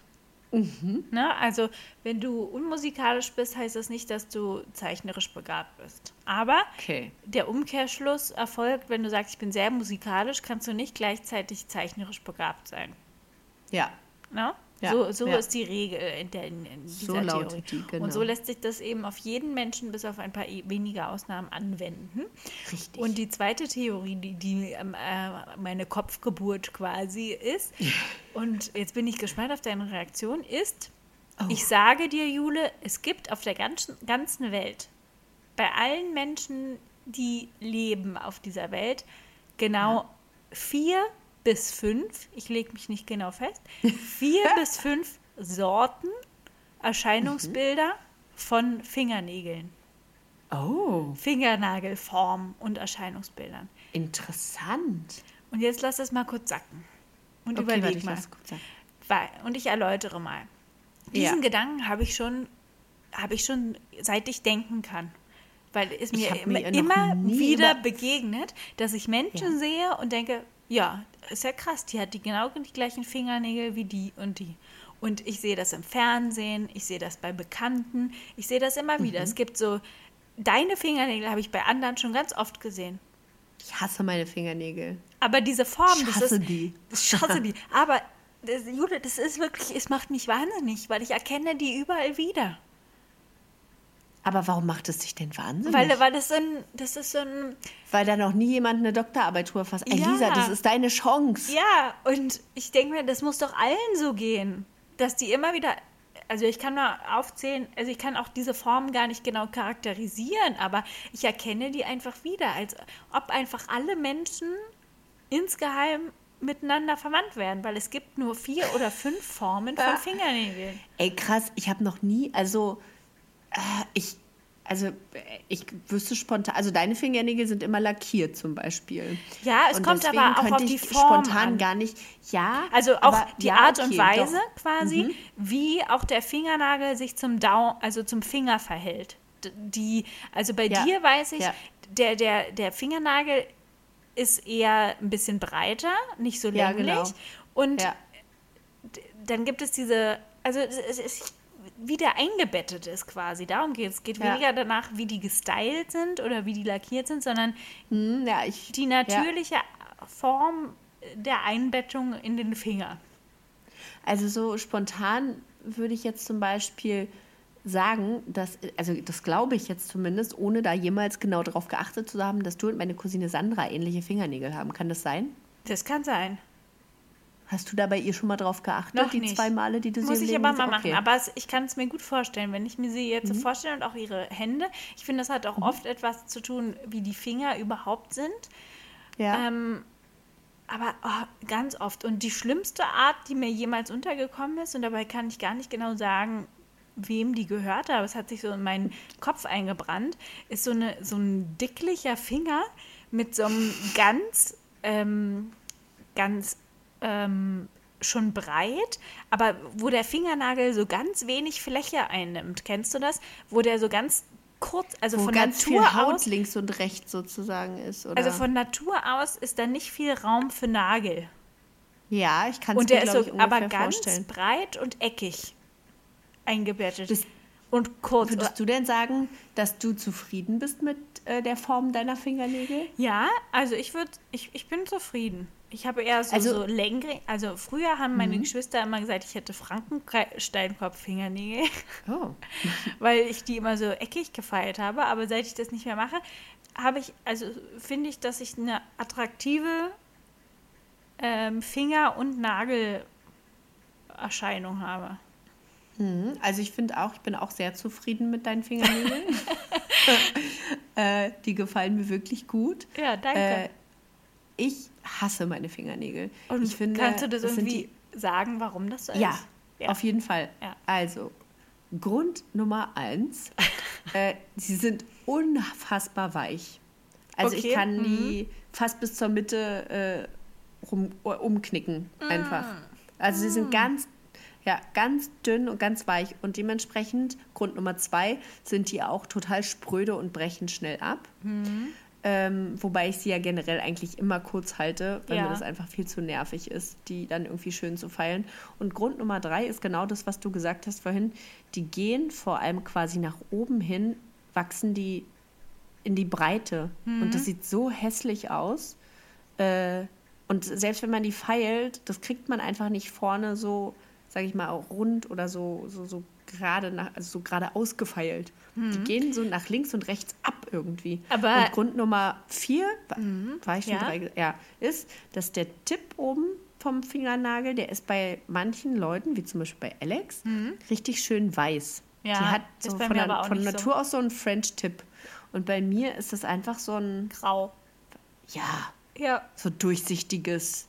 Ne? Also, wenn du unmusikalisch bist, heißt das nicht, dass du zeichnerisch begabt bist. Aber
Okay.
der Umkehrschluss erfolgt, wenn du sagst, ich bin sehr musikalisch, kannst du nicht gleichzeitig zeichnerisch begabt sein.
Ja.
Ne?
Ja,
so so
ja.
ist die Regel in, der, in, dieser
So
Theorie.
die, genau.
Und so lässt sich das eben auf jeden Menschen bis auf ein paar e- wenige Ausnahmen anwenden.
Richtig.
Und die zweite Theorie, die, die ähm, äh, meine Kopfgeburt quasi ist, und jetzt bin ich gespannt auf deine Reaktion, ist,
Oh.
ich sage dir, Jule, es gibt auf der ganzen, ganzen Welt, bei allen Menschen, die leben auf dieser Welt, genau vier bis fünf, ich lege mich nicht genau fest, vier bis fünf Sorten Erscheinungsbilder von Fingernägeln.
Oh,
Fingernagelform und Erscheinungsbildern.
interessant.
Und jetzt lass es mal kurz sacken. Und
Okay, warte,
überleg
ich
mal. Weil, und ich erläutere mal. Diesen
Ja.
Gedanken habe ich schon, habe ich schon, seit ich denken kann. Weil es mir,
mir
immer wieder begegnet, dass ich Menschen
Ja.
sehe und denke, ja, ist ja krass, die hat die genau die gleichen Fingernägel wie die und die. Und ich sehe das im Fernsehen, ich sehe das bei Bekannten, ich sehe das immer wieder.
Mhm.
Es gibt so, deine Fingernägel habe ich bei anderen schon ganz oft gesehen.
Ich hasse meine Fingernägel.
Aber diese Form,
Ich
das
hasse
ist,
die.
Ich hasse die. Aber das, Jule, das ist wirklich, es macht mich wahnsinnig, weil ich erkenne die überall wieder.
Aber warum macht es dich denn wahnsinnig?
Weil, weil das so ein, das ist so ein,
Weil da noch nie jemand eine Doktorarbeit drüber fasst. Ey,
Ja.
Lisa, das ist deine Chance.
ja, und ich denke mir, das muss doch allen so gehen, dass die immer wieder, also ich kann mal aufzählen, also ich kann auch diese Formen gar nicht genau charakterisieren, aber ich erkenne die einfach wieder, als ob einfach alle Menschen insgeheim miteinander verwandt werden, weil es gibt nur vier oder fünf Formen von Fingernägeln.
Ey, krass, ich habe noch nie, also äh, ich, also äh, ich wüsste spontan, also deine Fingernägel sind immer lackiert zum Beispiel.
Ja, es
Und
kommt aber auch auf die
ich
Form
spontan
an.
gar nicht, ja.
Also auch
aber,
die
ja,
Art
okay,
und Weise
doch. Mhm.
quasi, wie auch der Fingernagel sich zum Daumen, also zum Finger verhält. Die, also bei
Ja,
dir weiß ich,
ja.
der, der, der Fingernagel ist eher ein bisschen breiter, nicht so länglich.
genau.
Und dann gibt es diese, also ist wie der eingebettet ist quasi. Darum geht es. Es geht
Ja.
weniger danach, wie die gestylt sind oder wie die lackiert sind, sondern
Hm, ja, ich,
die natürliche Form der Einbettung in den Finger.
Also so spontan würde ich jetzt zum Beispiel sagen, dass, also das glaube ich jetzt zumindest, ohne da jemals genau darauf geachtet zu haben, dass du und meine Cousine Sandra ähnliche Fingernägel haben. Kann das sein?
Das kann sein.
Hast du da bei ihr schon mal drauf geachtet,
Noch
die
nicht.
zwei Male, die du sie
Muss ich aber mal
gesehen-
machen.
Okay.
Aber es, ich kann es mir gut vorstellen, wenn ich mir sie jetzt
Mhm.
so vorstelle und auch ihre Hände. Ich finde, das hat auch oft etwas zu tun, wie die Finger überhaupt sind.
ja.
Ähm, aber oh, ganz oft. Und die schlimmste Art, die mir jemals untergekommen ist, und dabei kann ich gar nicht genau sagen, wem die gehört, aber es hat sich so in meinen Kopf eingebrannt, ist so, eine, so ein dicklicher Finger mit so einem ganz, ähm, ganz ähm, schon breit, aber wo der Fingernagel so ganz wenig Fläche einnimmt. Kennst du das? Wo der so ganz kurz, also
Wo
von
ganz
Natur
viel Haut
aus,
links und rechts sozusagen ist. Oder?
also von Natur aus ist da nicht viel Raum für Nagel.
ja, ich kann es
Und
mir,
der ist so
ich,
aber ganz
vorstellen.
breit und eckig eingebettet.
Das-
und kurz.
Würdest du denn sagen, dass du zufrieden bist mit äh, der Form deiner Fingernägel?
Ja, also ich würde, ich, ich bin zufrieden. Ich habe eher so,
Also-
so längere, also früher haben meine Geschwister immer gesagt, ich hätte Frankensteinkopf-Fingernägel,
Oh.
weil ich die immer so eckig gefeilt habe. Aber seit ich das nicht mehr mache, habe ich, also finde ich, dass ich eine attraktive ähm, Finger- und Nagelerscheinung habe.
Mhm. Also ich finde auch, ich bin auch sehr zufrieden mit deinen Fingernägeln. äh, die gefallen mir wirklich gut.
Ja, danke.
Äh, ich hasse meine Fingernägel.
Und
ich finde,
kannst du das
sind
irgendwie sagen, warum das so
Die, ja,
ist?
auf jeden Fall.
Ja.
Also, Grund Nummer eins, äh, sie sind unfassbar weich. Also ich
Okay,
kann
mhm.
die fast bis zur Mitte äh, rum, umknicken, einfach. Also sie sind ganz, ja, ganz dünn und ganz weich. Und dementsprechend, Grund Nummer zwei, sind die auch total spröde und brechen schnell ab. Ähm, wobei ich sie ja generell eigentlich immer kurz halte, weil
Ja.
mir das einfach viel zu nervig ist, die dann irgendwie schön zu feilen. Und Grund Nummer drei ist genau das, was du gesagt hast vorhin. Die gehen vor allem quasi nach oben hin, wachsen die in die Breite. Und das sieht so hässlich aus. Äh, und selbst wenn man die feilt, das kriegt man einfach nicht vorne so, sage ich mal, auch rund oder so, so, so gerade nach, also so gerade ausgefeilt. Die gehen so nach links und rechts ab irgendwie.
Aber-
und Grund Nummer vier, wa- war ich schon
ja.
drei, ja, ist, dass der Tipp oben vom Fingernagel, der ist bei manchen Leuten, wie zum Beispiel bei Alex, richtig schön weiß.
Ja,
die hat so von, der, von
nicht so.
Natur aus so einen French-Tipp. Und bei mir ist es einfach so ein,
Grau.
ja,
Ja.
so durchsichtiges.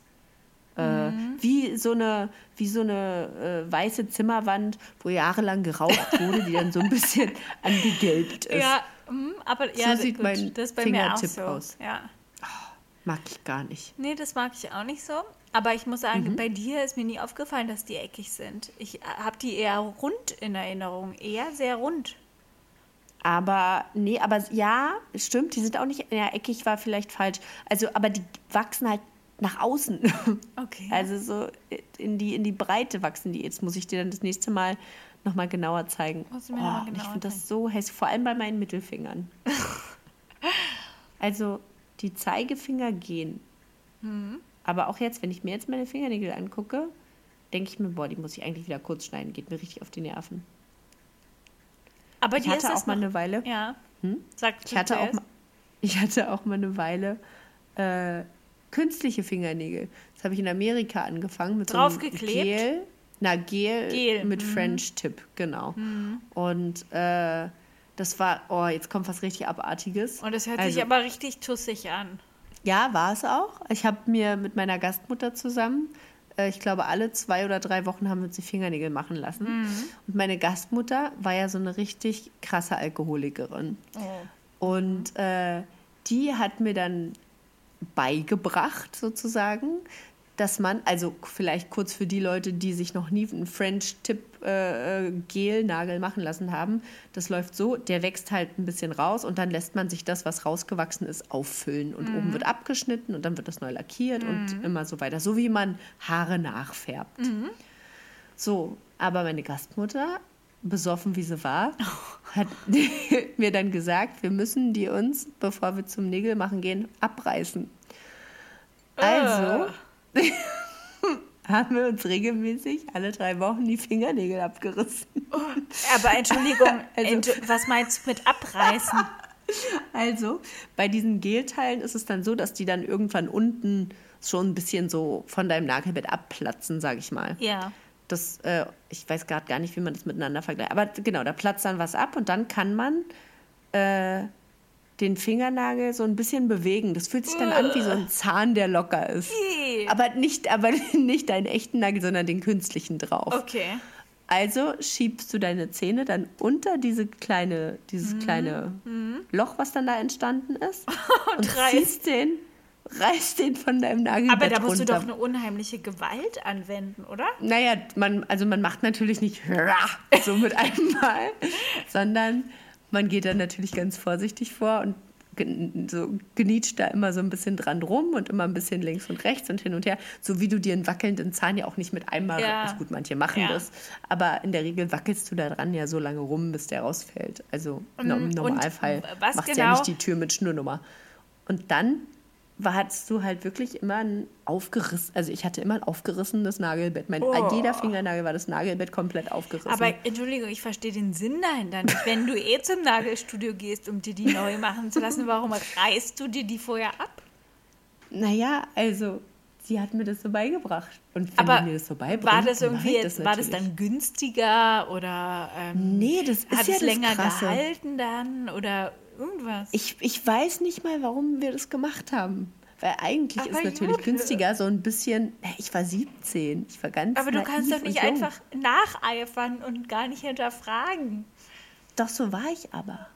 Äh,
Mhm.
wie so eine, wie so eine äh, weiße Zimmerwand, wo jahrelang geraucht wurde, die dann so ein bisschen angegelbt ist.
Ja, mm, aber ja,
So sieht
gut,
mein
das ist bei mir auch
Fingertipp
so.
aus.
Ja.
Mag ich gar nicht.
Nee, das mag ich auch nicht so. Aber ich muss sagen,
Mhm.
bei dir ist mir nie aufgefallen, dass die eckig sind. Ich habe die eher rund in Erinnerung. Eher sehr rund.
Aber nee, aber ja, stimmt, die sind auch nicht, ja, eckig war vielleicht falsch. Also, aber die wachsen halt nach außen.
Okay.
Also so in die, in die Breite wachsen die. Jetzt muss ich dir dann das nächste Mal nochmal genauer zeigen.
Musst du mir noch mal
und ich finde das so hässlich, vor allem bei meinen Mittelfingern. also die Zeigefinger gehen.
Mhm.
Aber auch jetzt, wenn ich mir jetzt meine Fingernägel angucke, denke ich mir, boah, die muss ich eigentlich wieder kurz schneiden. Geht mir richtig auf die Nerven.
aber
Ich hatte auch mal eine Weile.
Ja.
Hm?
Sag
Ich hatte, auch mal, ich hatte auch mal eine Weile äh, künstliche Fingernägel. Das habe ich in Amerika angefangen mit so einem
Draufgeklebt?
Gel. Na, Gel,
Gel,
mit
mhm.
French Tip, genau. Und äh, das war, oh, jetzt kommt was richtig Abartiges.
Und das hört
Also,
sich aber richtig tussig an.
Ja, war es auch. Ich habe mir mit meiner Gastmutter zusammen, äh, ich glaube, alle zwei oder drei Wochen haben wir uns die Fingernägel machen lassen. Und meine Gastmutter war ja so eine richtig krasse Alkoholikerin. Und äh, die hat mir dann beigebracht, sozusagen, dass man, also vielleicht kurz für die Leute, die sich noch nie einen French-Tip-Gel-Nagel machen lassen haben, das läuft so, der wächst halt ein bisschen raus und dann lässt man sich das, was rausgewachsen ist, auffüllen. Und oben wird abgeschnitten und dann wird das neu lackiert und immer so weiter. So wie man Haare nachfärbt. So, aber meine Gastmutter, besoffen wie sie war, hat mir dann gesagt, wir müssen die uns, bevor wir zum Nägel machen gehen, abreißen. Also haben wir uns regelmäßig alle drei Wochen die Fingernägel abgerissen.
Aber Entschuldigung,
Also-
Entsch- was meinst du mit abreißen?
Also bei diesen Gelteilen ist es dann so, dass die dann irgendwann unten schon ein bisschen so von deinem Nagelbett abplatzen, sage ich mal.
Ja.
Das, äh, ich weiß gerade gar nicht, wie man das miteinander vergleicht. Aber genau, da platzt dann was ab und dann kann man äh, den Fingernagel so ein bisschen bewegen. Das fühlt sich dann an wie so ein Zahn, der locker ist. Aber nicht, aber nicht deinen echten Nagel, sondern den künstlichen drauf.
Okay.
Also schiebst du deine Zähne dann unter diese kleine, dieses kleine Loch, was dann da entstanden ist. und
reißt.
ziehst den, reißt den von deinem Nagelbett
Aber da musst du
runter.
doch eine unheimliche Gewalt anwenden, oder?
Naja, man, also man macht natürlich nicht so mit einem Mal, sondern man geht dann natürlich ganz vorsichtig vor und so genietscht da immer so ein bisschen dran rum und immer ein bisschen links und rechts und hin und her, so wie du dir einen wackelnden Zahn ja auch nicht mit einmal,
Ja.
gut, manche machen
Ja.
das, aber in der Regel wackelst du da dran ja so lange rum, bis der rausfällt. Also no, im Normalfall machst ja
genau-
nicht die Tür mit Schnurnummer. Und dann war, hattest du halt wirklich immer ein aufgerissen, also ich hatte immer ein aufgerissenes Nagelbett. Mein,
Oh.
Jeder Fingernagel war das Nagelbett komplett aufgerissen.
Aber Entschuldigung, ich verstehe den Sinn dahinter nicht. Wenn du eh zum Nagelstudio gehst, um dir die neu machen zu lassen, warum reißt du dir die vorher ab?
naja, also sie hat mir das so beigebracht. Und wenn
Aber
mir das so beibringt,
war das irgendwie jetzt, war das dann günstiger oder ähm,
Nee, das ist
hat
ja
es
das
länger
Krasse.
gehalten dann oder irgendwas?
Ich, ich weiß nicht mal, warum wir das gemacht haben. Weil eigentlich
Aber
ist natürlich
Jule.
günstiger so ein bisschen. Ich war 17. Ich war ganz
Aber du kannst doch nicht einfach nacheifern und gar nicht hinterfragen.
Doch, so war ich aber.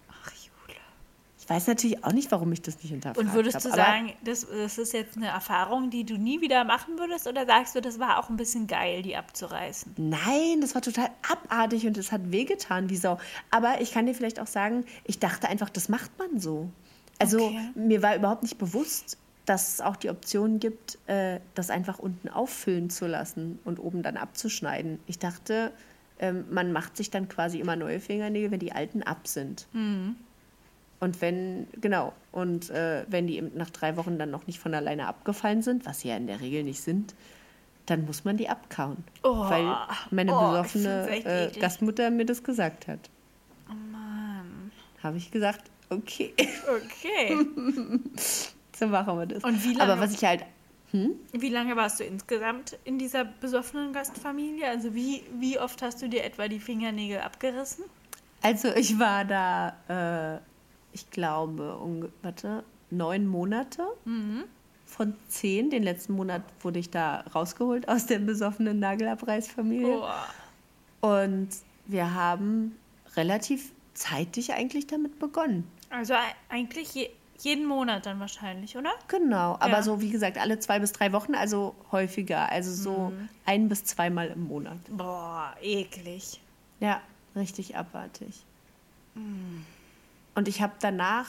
Ich weiß natürlich auch nicht, warum ich das nicht hinterfragt
Und würdest du
hab,
sagen, das, das ist jetzt eine Erfahrung, die du nie wieder machen würdest? Oder sagst du, das war auch ein bisschen geil, die abzureißen?
Nein, das war total abartig und es hat wehgetan wie Sau. Aber ich kann dir vielleicht auch sagen, ich dachte einfach, das macht man so. Also
Okay.
mir war überhaupt nicht bewusst, dass es auch die Option gibt, äh, das einfach unten auffüllen zu lassen und oben dann abzuschneiden. Ich dachte, ähm, man macht sich dann quasi immer neue Fingernägel, wenn die alten ab sind. Und wenn, genau, und äh, wenn die nach drei Wochen dann noch nicht von alleine abgefallen sind, was sie ja in der Regel nicht sind, dann muss man die abkauen.
Oh,
weil meine
oh,
besoffene äh. Gastmutter mir das gesagt hat.
Oh Mann.
Habe ich gesagt, okay,
Okay.
so machen wir das.
Und wie
Aber
lange-
was ich halt,
Wie lange warst du insgesamt in dieser besoffenen Gastfamilie? Also wie, wie oft hast du dir etwa die Fingernägel abgerissen?
also ich war da, äh, ich glaube, unge- warte, neun Monate
Mhm.
von zehn. Den letzten Monat wurde ich da rausgeholt aus der besoffenen Nagelabreißfamilie.
Oh.
Und wir haben relativ zeitig eigentlich damit begonnen.
Also eigentlich je, jeden Monat dann wahrscheinlich, oder?
Genau, aber
Ja.
so wie gesagt, alle zwei bis drei Wochen, also häufiger, also so
Mhm.
ein bis zweimal im Monat.
Boah, eklig.
Ja, richtig abartig. Und ich habe danach,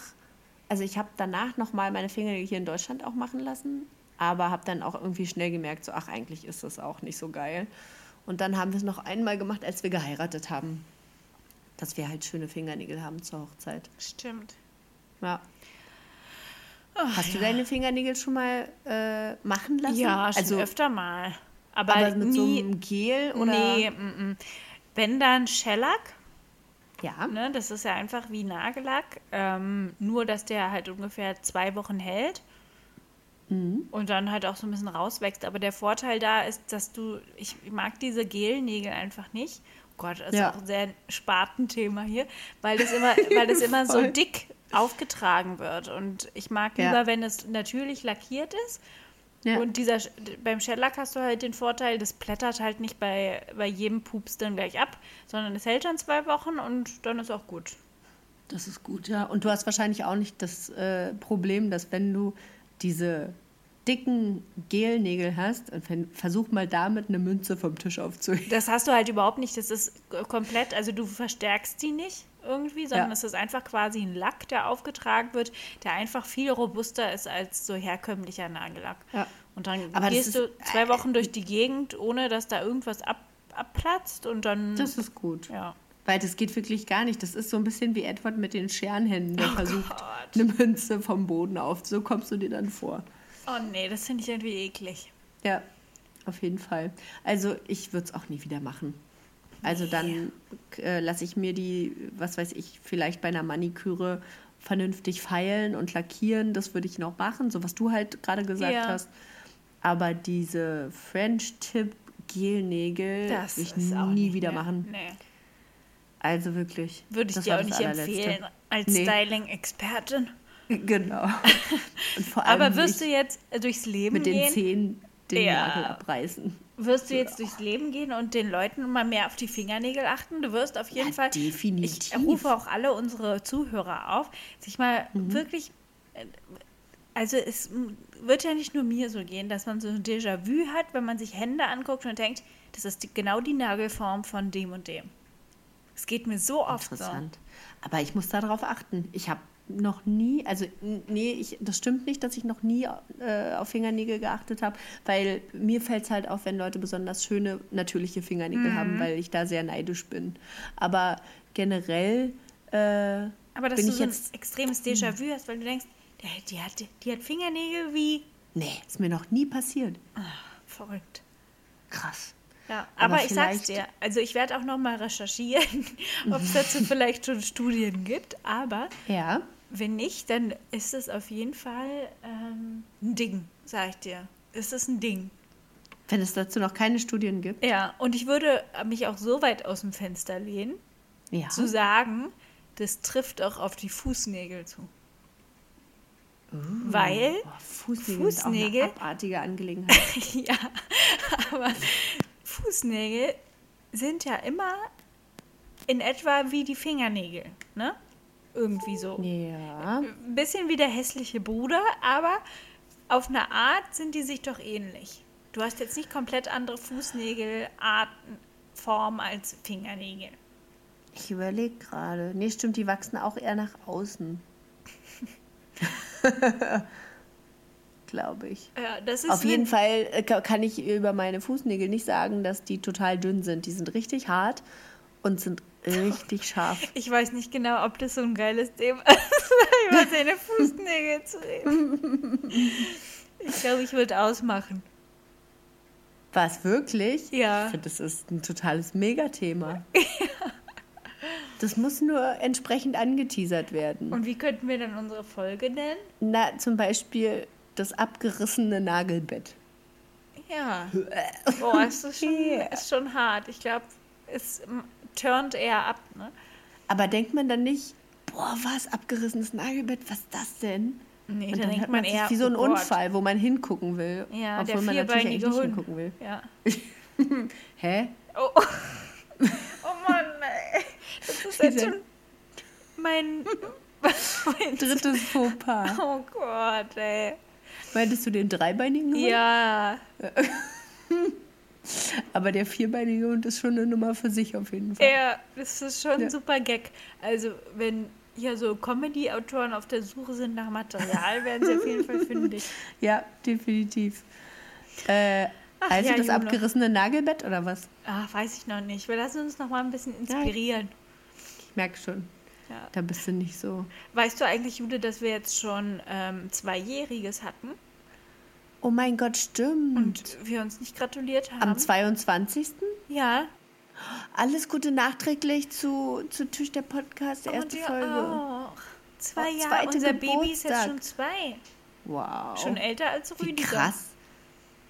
also ich habe danach nochmal meine Fingernägel hier in Deutschland auch machen lassen, aber habe dann auch irgendwie schnell gemerkt, so ach, eigentlich ist das auch nicht so geil. Und dann haben wir es noch einmal gemacht, als wir geheiratet haben. Dass wir halt schöne Fingernägel haben zur Hochzeit.
Stimmt.
Ja.
Ach,
Hast du
ja.
deine Fingernägel schon mal äh, machen lassen?
Ja, schon
also
öfter mal. Aber,
aber mit so
nie.
einem Gel oder?
Nee, mm, mm. wenn dann Shellac,
Ja.
ne, das ist ja einfach wie Nagellack, ähm, nur dass der halt ungefähr zwei Wochen hält
Mhm.
und dann halt auch so ein bisschen rauswächst. Aber der Vorteil da ist, dass du, ich mag diese Gelnägel einfach nicht. Oh Gott, das ist
Ja.
auch ein sehr Spartenthema hier, weil das immer, weil das immer so dick aufgetragen wird. Und ich mag
Ja.
lieber, wenn es natürlich lackiert ist.
Ja.
Und dieser, beim Shellac hast du halt den Vorteil, das plättert halt nicht bei, bei jedem Pups dann gleich ab, sondern es hält dann zwei Wochen und dann ist auch gut.
Das ist gut, ja. Und du hast wahrscheinlich auch nicht das äh, Problem, dass wenn du diese dicken Gelnägel hast, und wenn, versuch mal damit eine Münze vom Tisch aufzuheben.
Das hast du halt überhaupt nicht. Das ist komplett, also du verstärkst die nicht irgendwie, sondern
Ja.
es ist einfach quasi ein Lack, der aufgetragen wird, der einfach viel robuster ist als so herkömmlicher Nagellack.
Ja.
Und dann
Aber
gehst
ist-
du zwei Wochen durch die Gegend, ohne dass da irgendwas ab, abplatzt und dann.
Das ist gut.
ja.
Weil das geht wirklich gar nicht. Das ist so ein bisschen wie Edward mit den Scherenhänden, der versucht,
Gott.
eine Münze vom Boden auf. So kommst du dir dann vor.
Oh nee, das finde ich irgendwie eklig.
Ja, auf jeden Fall. Also ich würde es auch nie wieder machen. Also dann äh, lasse ich mir die, was weiß ich, vielleicht bei einer Maniküre vernünftig feilen und lackieren. Das würde ich noch machen, so was du halt gerade gesagt
Ja.
hast. Aber diese French Tip Gelnägel
Das
würde ich nie wieder
mehr.
machen.
Nee.
Also wirklich.
Würde ich
das
dir auch nicht empfehlen als
Nee.
Styling-Expertin.
Genau. Und vor allem
Aber wirst du jetzt durchs Leben
mit den
gehen?
Zehen den
Ja.
Nagel abreißen.
Wirst du jetzt durchs Leben gehen und den Leuten mal mehr auf die Fingernägel achten? Du wirst auf jeden
Ja,
Fall.
definitiv.
Ich rufe auch alle unsere Zuhörer auf, sich mal
Mhm.
wirklich. äh, Also es wird ja nicht nur mir so gehen, dass man so ein Déjà-vu hat, wenn man sich Hände anguckt und denkt, das ist die, genau die Nagelform von dem und dem. Es geht mir so oft so.
Interessant. Aber ich muss darauf achten. Ich habe noch nie, also nee, ich, das stimmt nicht, dass ich noch nie äh, auf Fingernägel geachtet habe, weil mir fällt es halt auf, wenn Leute besonders schöne, natürliche Fingernägel haben,
Mhm.
weil ich da sehr neidisch bin. Aber generell äh,
Aber dass
bin
du
ich
so ein
jetzt,
extremes Déjà-vu hast, weil du denkst, der, die, hat, die hat Fingernägel wie.
nee, ist mir noch nie passiert.
Verrückt.
Krass.
Ja,
Aber
aber, ich sag's dir, also ich werde auch noch mal recherchieren, ob es dazu vielleicht schon Studien gibt, aber
Ja,
wenn nicht, dann ist es auf jeden Fall ähm, ein Ding, sag ich dir. Ist es ein Ding.
wenn es dazu noch keine Studien gibt.
Ja, und ich würde mich auch so weit aus dem Fenster lehnen,
Ja.
zu sagen, das trifft auch auf die Fußnägel zu. Weil,
Oh, Fußnägel,
Fußnägel?
ist abartige Angelegenheit.
ja, aber Fußnägel sind ja immer in etwa wie die Fingernägel, ne? Irgendwie so.
Ja.
Ein bisschen wie der hässliche Bruder, aber auf eine Art sind die sich doch ähnlich. Du hast jetzt nicht komplett andere Fußnägelarten, Form als Fingernägel.
Ich überlege gerade. Nee, stimmt, die wachsen auch eher nach außen. Glaube ich.
Ja, das ist
Auf jeden Fall äh, ka- kann ich über meine Fußnägel nicht sagen, dass die total dünn sind. Die sind richtig hart und sind richtig scharf.
Ich weiß nicht genau, ob das so ein geiles Thema ist, über seine Fußnägel zu reden. Ich glaube, ich würde ausmachen.
Was, wirklich?
Ja.
Ich finde, das ist ein totales Megathema. Das muss nur entsprechend angeteasert werden.
Und wie könnten wir dann unsere Folge nennen?
Na, zum Beispiel das abgerissene Nagelbett.
Ja. Boah, es ist schon, ist schon hart. Ich glaube, es turnt eher ab. Ne?
Aber denkt man dann nicht, boah, was, abgerissenes Nagelbett, was ist das denn?
Nee,
Und
dann
dann
denkt man
man
eher,
wie so ein
oh.
Unfall, wo man hingucken will.
Ja,
obwohl
der
man natürlich eigentlich nicht hingucken will.
Ja.
Hä?
Oh, oh Mann, ey. Das ist jetzt schon mein, mein
Drittes Fauxpas.
Oh Gott, ey.
Meintest du den dreibeinigen Hund?
Ja,
Aber der vierbeinige Hund ist schon eine Nummer für sich auf jeden Fall.
ja, das ist schon ein
Ja.
super Gag. Also, wenn hier so Comedy-Autoren auf der Suche sind nach Material, werden sie auf jeden Fall fündig.
Ja, definitiv. Äh, also
ja,
das
Juno.
abgerissene Nagelbett oder was?
Ach, weiß ich noch nicht. Wir lassen uns noch mal ein bisschen inspirieren.
Ich merke schon.
Ja.
Da bist du nicht so.
Weißt du eigentlich, Jude, dass wir jetzt schon ähm, Zweijähriges hatten
Oh mein Gott, stimmt.
und wir uns nicht gratuliert haben?
Am 22.
Ja.
Alles Gute nachträglich zu, zu Tisch der Podcast, der
Und
erste Folge.
auch. Zwei
Oh,
Jahre.
zweite
Unser Baby ist jetzt
Geburtstag.
schon zwei.
Wow.
Schon älter als
Wie
Rüdiger.
krass.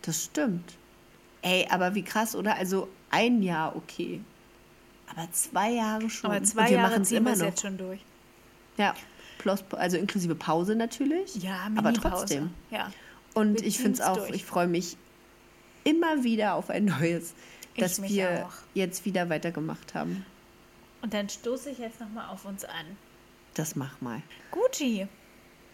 Das stimmt. Ey, aber wie krass, oder? Also ein Jahr, okay. Aber zwei Jahre schon.
Aber
Und
zwei
wir
Jahre ziehen wir
immer
es jetzt schon durch.
Ja, plus, also inklusive Pause natürlich.
Ja,
aber
Mini-Pause.
trotzdem.
Ja.
Und
Wir
ich finde es auch,
durch.
ich freue mich immer wieder auf ein neues, dass wir
auch.
jetzt wieder weitergemacht haben.
Und dann stoße ich jetzt nochmal auf uns an.
Das mach mal.
Guti,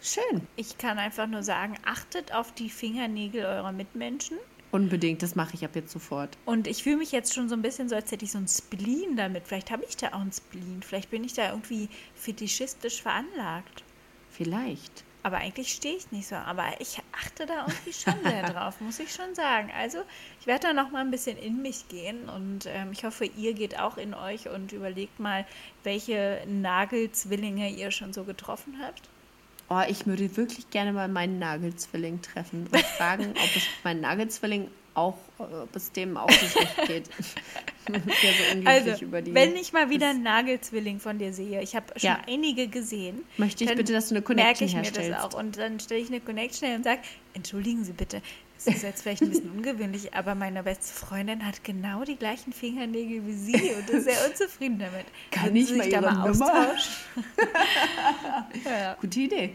Schön.
ich kann einfach nur sagen, achtet auf die Fingernägel eurer Mitmenschen.
Unbedingt, das mache ich ab jetzt sofort.
Und ich fühle mich jetzt schon so ein bisschen so, als hätte ich so ein Spleen damit. Vielleicht habe ich da auch ein Spleen. Vielleicht bin ich da irgendwie fetischistisch veranlagt.
Vielleicht.
Aber eigentlich stehe ich nicht so. Aber ich achte da irgendwie schon sehr drauf, muss ich schon sagen. Also ich werde da noch mal ein bisschen in mich gehen und ähm, ich hoffe, ihr geht auch in euch und überlegt mal, welche Nagelzwillinge ihr schon so getroffen habt.
Oh, ich würde wirklich gerne mal meinen Nagelzwilling treffen und fragen, ob es mein Nagelzwilling auch, äh, ob es dem auch so schlecht geht. So
Also, wenn ich mal wieder einen Nagelzwilling von dir sehe, ich habe schon
Ja.
einige gesehen,
Möchte ich bitte, dass du eine
merke
Connection
ich mir
herstellst.
das auch. Und dann stelle ich eine Connection her und sage, entschuldigen Sie bitte, es ist jetzt vielleicht ein bisschen ungewöhnlich, aber meine beste Freundin hat genau die gleichen Fingernägel wie Sie und ist sehr unzufrieden damit.
Kann
Würden
ich mal
sich da
Ihre
mal austauschen? ja,
Gute Idee.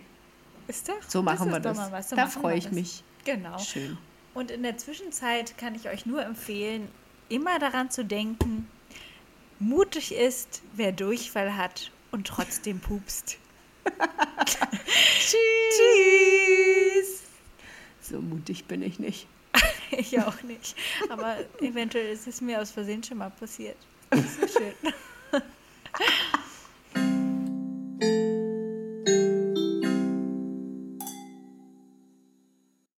ist doch.
So machen wir das.
mal was, so
da freue
wir
ich
das.
mich.
Genau.
Schön.
Und in der Zwischenzeit kann ich euch nur empfehlen, immer daran zu denken, mutig ist, wer Durchfall hat und trotzdem pupst. Tschüss.
So mutig bin ich nicht.
Ich auch nicht. Aber eventuell ist es mir aus Versehen schon mal passiert. Das ist so schön.